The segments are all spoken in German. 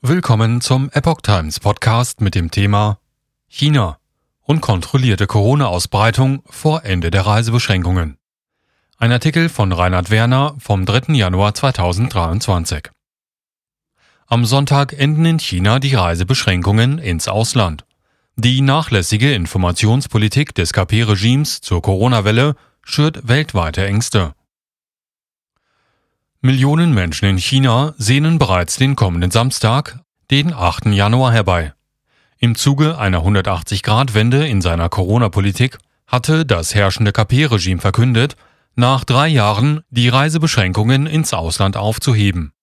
Willkommen zum Epoch Times Podcast mit dem Thema China unkontrollierte Corona-Ausbreitung vor Ende der Reisebeschränkungen. Ein Artikel von Reinhard Werner vom 3. Januar 2023. Am Sonntag enden in China die Reisebeschränkungen ins Ausland. Die nachlässige Informationspolitik des KP-Regimes zur Corona-Welle schürt weltweite Ängste. Millionen Menschen in China sehnen bereits den kommenden Samstag, den 8. Januar herbei. Im Zuge einer 180-Grad-Wende in seiner Corona-Politik hatte das herrschende KP-Regime verkündet, nach drei Jahren die Reisebeschränkungen ins Ausland aufzuheben.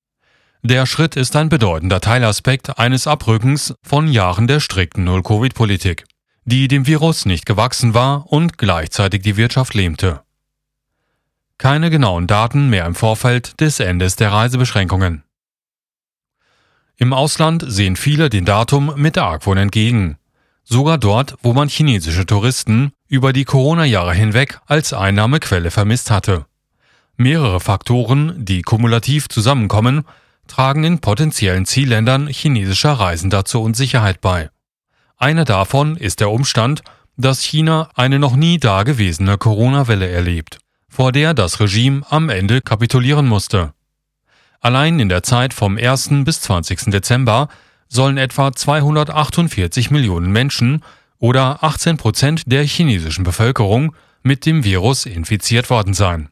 Der Schritt ist ein bedeutender Teilaspekt eines Abrückens von Jahren der strikten Null-Covid-Politik, die dem Virus nicht gewachsen war und gleichzeitig die Wirtschaft lähmte keine genauen Daten mehr im Vorfeld des Endes der Reisebeschränkungen. Im Ausland sehen viele dem Datum mit Argwohn entgegen, sogar dort, wo man chinesische Touristen über die Corona-Jahre hinweg als Einnahmequelle vermisst hatte. Mehrere Faktoren, die kumulativ zusammenkommen, tragen in potenziellen Zielländern chinesischer Reisender zur Unsicherheit bei. Einer davon ist der Umstand, dass China eine noch nie dagewesene Corona-Welle erlebt vor der das Regime am Ende kapitulieren musste. Allein in der Zeit vom 1. bis 20. Dezember sollen etwa 248 Millionen Menschen oder 18 Prozent der chinesischen Bevölkerung mit dem Virus infiziert worden sein.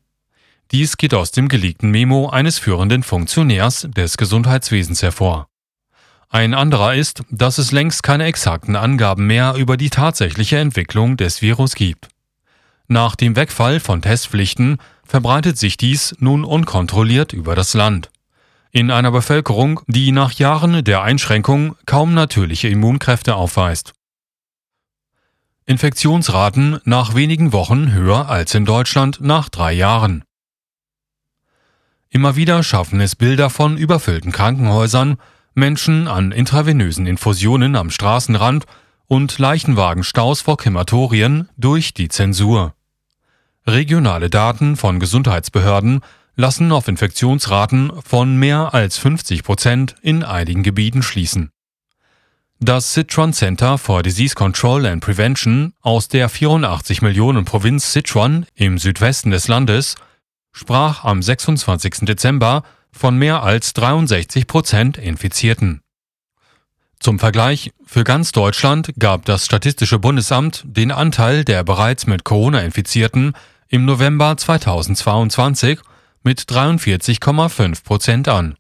Dies geht aus dem geleakten Memo eines führenden Funktionärs des Gesundheitswesens hervor. Ein anderer ist, dass es längst keine exakten Angaben mehr über die tatsächliche Entwicklung des Virus gibt. Nach dem Wegfall von Testpflichten verbreitet sich dies nun unkontrolliert über das Land. In einer Bevölkerung, die nach Jahren der Einschränkung kaum natürliche Immunkräfte aufweist. Infektionsraten nach wenigen Wochen höher als in Deutschland nach drei Jahren. Immer wieder schaffen es Bilder von überfüllten Krankenhäusern, Menschen an intravenösen Infusionen am Straßenrand und Leichenwagenstaus vor Krematorien durch die Zensur. Regionale Daten von Gesundheitsbehörden lassen auf Infektionsraten von mehr als 50 Prozent in einigen Gebieten schließen. Das Sichuan Center for Disease Control and Prevention aus der 84 Millionen Provinz Sichuan im Südwesten des Landes sprach am 26. Dezember von mehr als 63 Prozent Infizierten. Zum Vergleich, für ganz Deutschland gab das Statistische Bundesamt den Anteil der bereits mit Corona infizierten im November 2022 mit 43,5 Prozent an.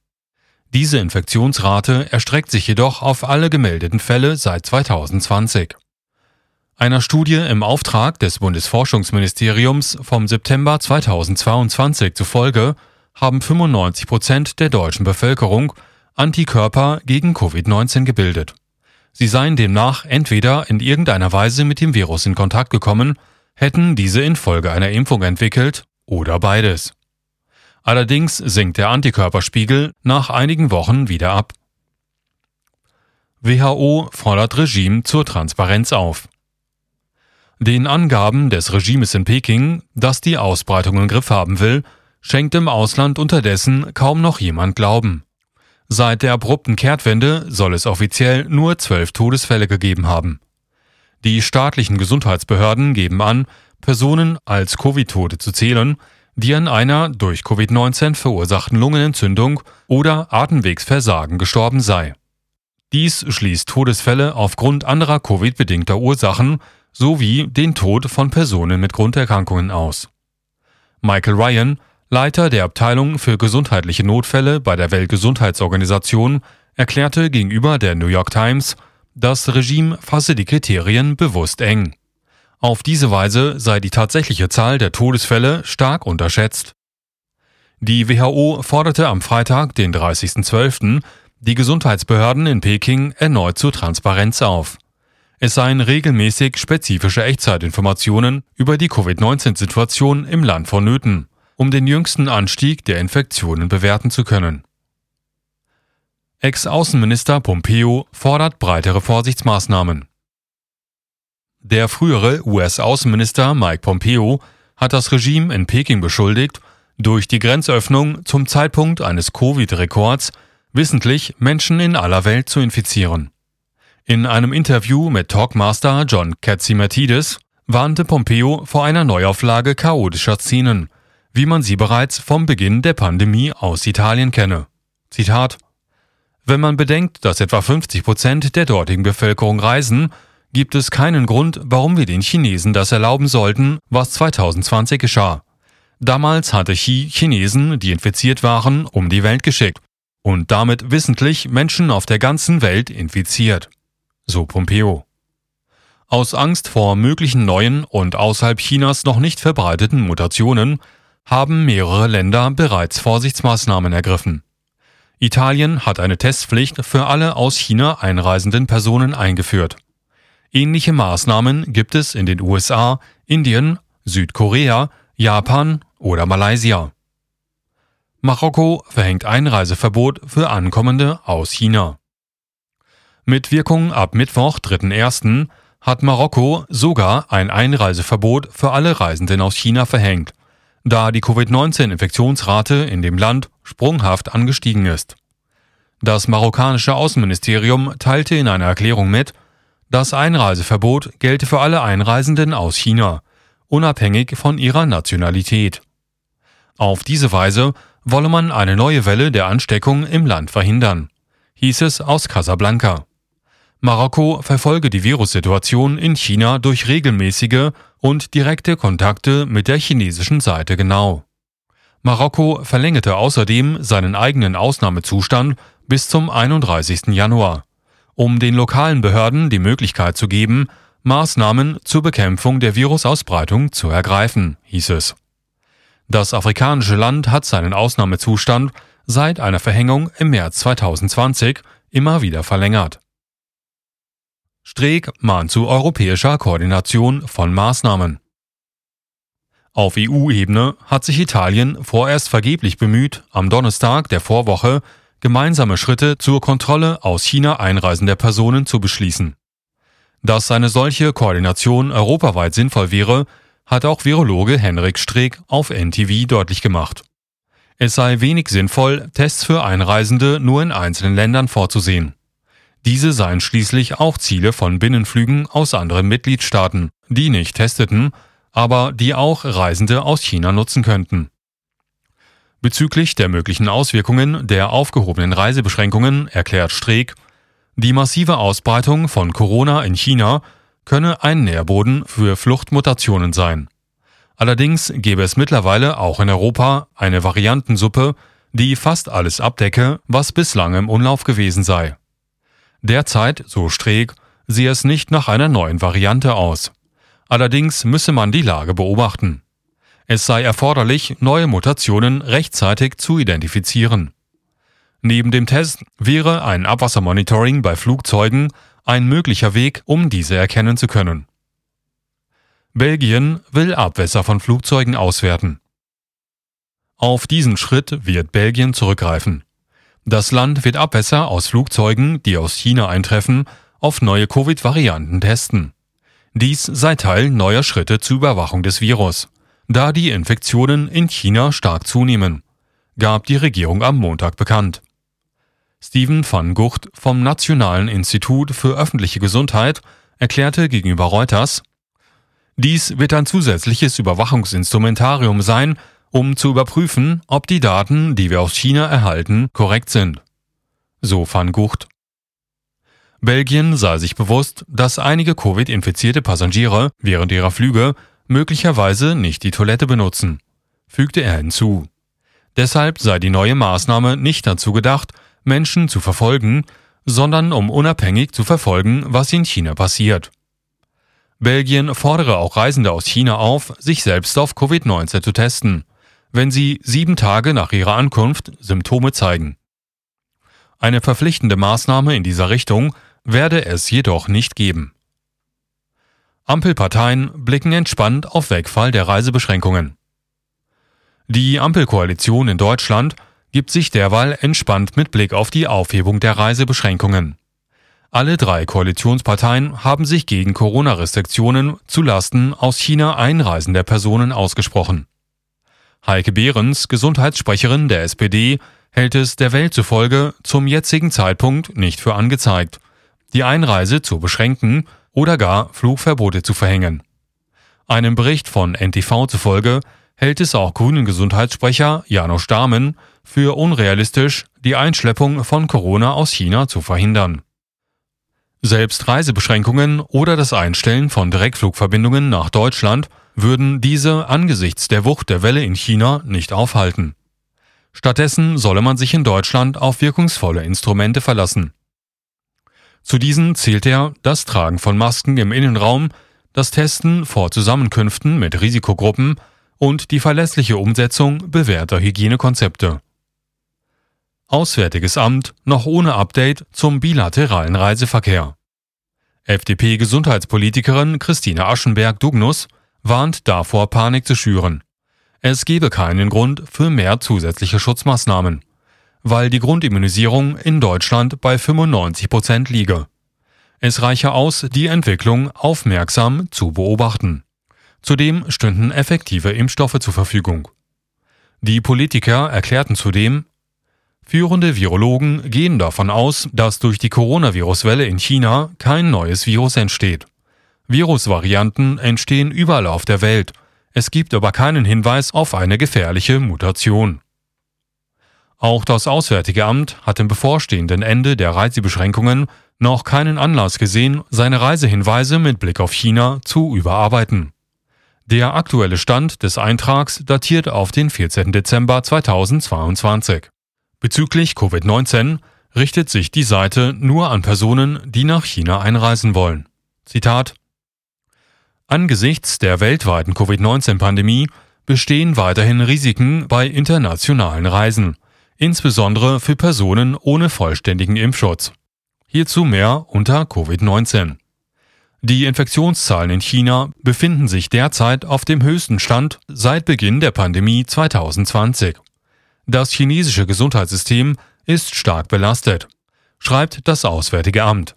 Diese Infektionsrate erstreckt sich jedoch auf alle gemeldeten Fälle seit 2020. Einer Studie im Auftrag des Bundesforschungsministeriums vom September 2022 zufolge haben 95 Prozent der deutschen Bevölkerung Antikörper gegen Covid-19 gebildet. Sie seien demnach entweder in irgendeiner Weise mit dem Virus in Kontakt gekommen, hätten diese infolge einer Impfung entwickelt oder beides. Allerdings sinkt der Antikörperspiegel nach einigen Wochen wieder ab. WHO fordert Regime zur Transparenz auf. Den Angaben des Regimes in Peking, das die Ausbreitung im Griff haben will, schenkt im Ausland unterdessen kaum noch jemand Glauben. Seit der abrupten Kehrtwende soll es offiziell nur zwölf Todesfälle gegeben haben. Die staatlichen Gesundheitsbehörden geben an, Personen als Covid-Tote zu zählen, die an einer durch Covid-19 verursachten Lungenentzündung oder Atemwegsversagen gestorben sei. Dies schließt Todesfälle aufgrund anderer Covid-bedingter Ursachen sowie den Tod von Personen mit Grunderkrankungen aus. Michael Ryan, Leiter der Abteilung für gesundheitliche Notfälle bei der Weltgesundheitsorganisation, erklärte gegenüber der New York Times, das Regime fasse die Kriterien bewusst eng. Auf diese Weise sei die tatsächliche Zahl der Todesfälle stark unterschätzt. Die WHO forderte am Freitag, den 30.12., die Gesundheitsbehörden in Peking erneut zur Transparenz auf. Es seien regelmäßig spezifische Echtzeitinformationen über die Covid-19-Situation im Land vonnöten um den jüngsten Anstieg der Infektionen bewerten zu können. Ex-Außenminister Pompeo fordert breitere Vorsichtsmaßnahmen. Der frühere US-Außenminister Mike Pompeo hat das Regime in Peking beschuldigt, durch die Grenzöffnung zum Zeitpunkt eines Covid-Rekords wissentlich Menschen in aller Welt zu infizieren. In einem Interview mit Talkmaster John Katzimatidis warnte Pompeo vor einer Neuauflage chaotischer Szenen, wie man sie bereits vom Beginn der Pandemie aus Italien kenne. Zitat Wenn man bedenkt, dass etwa 50 Prozent der dortigen Bevölkerung reisen, gibt es keinen Grund, warum wir den Chinesen das erlauben sollten, was 2020 geschah. Damals hatte Xi Chinesen, die infiziert waren, um die Welt geschickt und damit wissentlich Menschen auf der ganzen Welt infiziert so Pompeo. Aus Angst vor möglichen neuen und außerhalb Chinas noch nicht verbreiteten Mutationen haben mehrere Länder bereits Vorsichtsmaßnahmen ergriffen. Italien hat eine Testpflicht für alle aus China einreisenden Personen eingeführt. Ähnliche Maßnahmen gibt es in den USA, Indien, Südkorea, Japan oder Malaysia. Marokko verhängt Einreiseverbot für Ankommende aus China. Mit Wirkung ab Mittwoch, 3.1., hat Marokko sogar ein Einreiseverbot für alle Reisenden aus China verhängt, da die Covid-19-Infektionsrate in dem Land sprunghaft angestiegen ist. Das marokkanische Außenministerium teilte in einer Erklärung mit, das Einreiseverbot gelte für alle Einreisenden aus China, unabhängig von ihrer Nationalität. Auf diese Weise wolle man eine neue Welle der Ansteckung im Land verhindern, hieß es aus Casablanca. Marokko verfolge die Virussituation in China durch regelmäßige und direkte Kontakte mit der chinesischen Seite genau. Marokko verlängerte außerdem seinen eigenen Ausnahmezustand bis zum 31. Januar, um den lokalen Behörden die Möglichkeit zu geben, Maßnahmen zur Bekämpfung der Virusausbreitung zu ergreifen, hieß es. Das afrikanische Land hat seinen Ausnahmezustand seit einer Verhängung im März 2020 immer wieder verlängert. Streeck mahnt zu europäischer Koordination von Maßnahmen. Auf EU-Ebene hat sich Italien vorerst vergeblich bemüht, am Donnerstag der Vorwoche gemeinsame Schritte zur Kontrolle aus China einreisender Personen zu beschließen. Dass eine solche Koordination europaweit sinnvoll wäre, hat auch Virologe Henrik Streeck auf NTV deutlich gemacht. Es sei wenig sinnvoll, Tests für Einreisende nur in einzelnen Ländern vorzusehen. Diese seien schließlich auch Ziele von Binnenflügen aus anderen Mitgliedstaaten, die nicht testeten, aber die auch Reisende aus China nutzen könnten. Bezüglich der möglichen Auswirkungen der aufgehobenen Reisebeschränkungen erklärt Streeck, die massive Ausbreitung von Corona in China könne ein Nährboden für Fluchtmutationen sein. Allerdings gäbe es mittlerweile auch in Europa eine Variantensuppe, die fast alles abdecke, was bislang im Umlauf gewesen sei. Derzeit, so Streeck, sehe es nicht nach einer neuen Variante aus. Allerdings müsse man die Lage beobachten. Es sei erforderlich, neue Mutationen rechtzeitig zu identifizieren. Neben dem Test wäre ein Abwassermonitoring bei Flugzeugen ein möglicher Weg, um diese erkennen zu können. Belgien will Abwässer von Flugzeugen auswerten. Auf diesen Schritt wird Belgien zurückgreifen. Das Land wird Abwässer aus Flugzeugen, die aus China eintreffen, auf neue Covid-Varianten testen. Dies sei Teil neuer Schritte zur Überwachung des Virus, da die Infektionen in China stark zunehmen, gab die Regierung am Montag bekannt. Steven van Gucht vom Nationalen Institut für öffentliche Gesundheit erklärte gegenüber Reuters, dies wird ein zusätzliches Überwachungsinstrumentarium sein, um zu überprüfen, ob die Daten, die wir aus China erhalten, korrekt sind. So van Gucht. Belgien sei sich bewusst, dass einige Covid-infizierte Passagiere während ihrer Flüge möglicherweise nicht die Toilette benutzen, fügte er hinzu. Deshalb sei die neue Maßnahme nicht dazu gedacht, Menschen zu verfolgen, sondern um unabhängig zu verfolgen, was in China passiert. Belgien fordere auch Reisende aus China auf, sich selbst auf Covid-19 zu testen wenn sie sieben Tage nach ihrer Ankunft Symptome zeigen. Eine verpflichtende Maßnahme in dieser Richtung werde es jedoch nicht geben. Ampelparteien blicken entspannt auf Wegfall der Reisebeschränkungen. Die Ampelkoalition in Deutschland gibt sich derweil entspannt mit Blick auf die Aufhebung der Reisebeschränkungen. Alle drei Koalitionsparteien haben sich gegen Corona-Restriktionen zu Lasten aus China einreisender Personen ausgesprochen. Heike Behrens, Gesundheitssprecherin der SPD, hält es der Welt zufolge zum jetzigen Zeitpunkt nicht für angezeigt, die Einreise zu beschränken oder gar Flugverbote zu verhängen. Einem Bericht von NTV zufolge hält es auch grünen Gesundheitssprecher Janusz Dahmen für unrealistisch, die Einschleppung von Corona aus China zu verhindern. Selbst Reisebeschränkungen oder das Einstellen von Direktflugverbindungen nach Deutschland würden diese angesichts der Wucht der Welle in China nicht aufhalten. Stattdessen solle man sich in Deutschland auf wirkungsvolle Instrumente verlassen. Zu diesen zählt er das Tragen von Masken im Innenraum, das Testen vor Zusammenkünften mit Risikogruppen und die verlässliche Umsetzung bewährter Hygienekonzepte. Auswärtiges Amt noch ohne Update zum bilateralen Reiseverkehr. FDP-Gesundheitspolitikerin Christine Aschenberg-Dugnus warnt davor, Panik zu schüren. Es gebe keinen Grund für mehr zusätzliche Schutzmaßnahmen, weil die Grundimmunisierung in Deutschland bei 95 Prozent liege. Es reiche aus, die Entwicklung aufmerksam zu beobachten. Zudem stünden effektive Impfstoffe zur Verfügung. Die Politiker erklärten zudem, führende Virologen gehen davon aus, dass durch die Coronavirus-Welle in China kein neues Virus entsteht. Virusvarianten entstehen überall auf der Welt, es gibt aber keinen Hinweis auf eine gefährliche Mutation. Auch das Auswärtige Amt hat im bevorstehenden Ende der Reisebeschränkungen noch keinen Anlass gesehen, seine Reisehinweise mit Blick auf China zu überarbeiten. Der aktuelle Stand des Eintrags datiert auf den 14. Dezember 2022. Bezüglich Covid-19 richtet sich die Seite nur an Personen, die nach China einreisen wollen. Zitat Angesichts der weltweiten Covid-19-Pandemie bestehen weiterhin Risiken bei internationalen Reisen, insbesondere für Personen ohne vollständigen Impfschutz. Hierzu mehr unter Covid-19. Die Infektionszahlen in China befinden sich derzeit auf dem höchsten Stand seit Beginn der Pandemie 2020. Das chinesische Gesundheitssystem ist stark belastet, schreibt das Auswärtige Amt.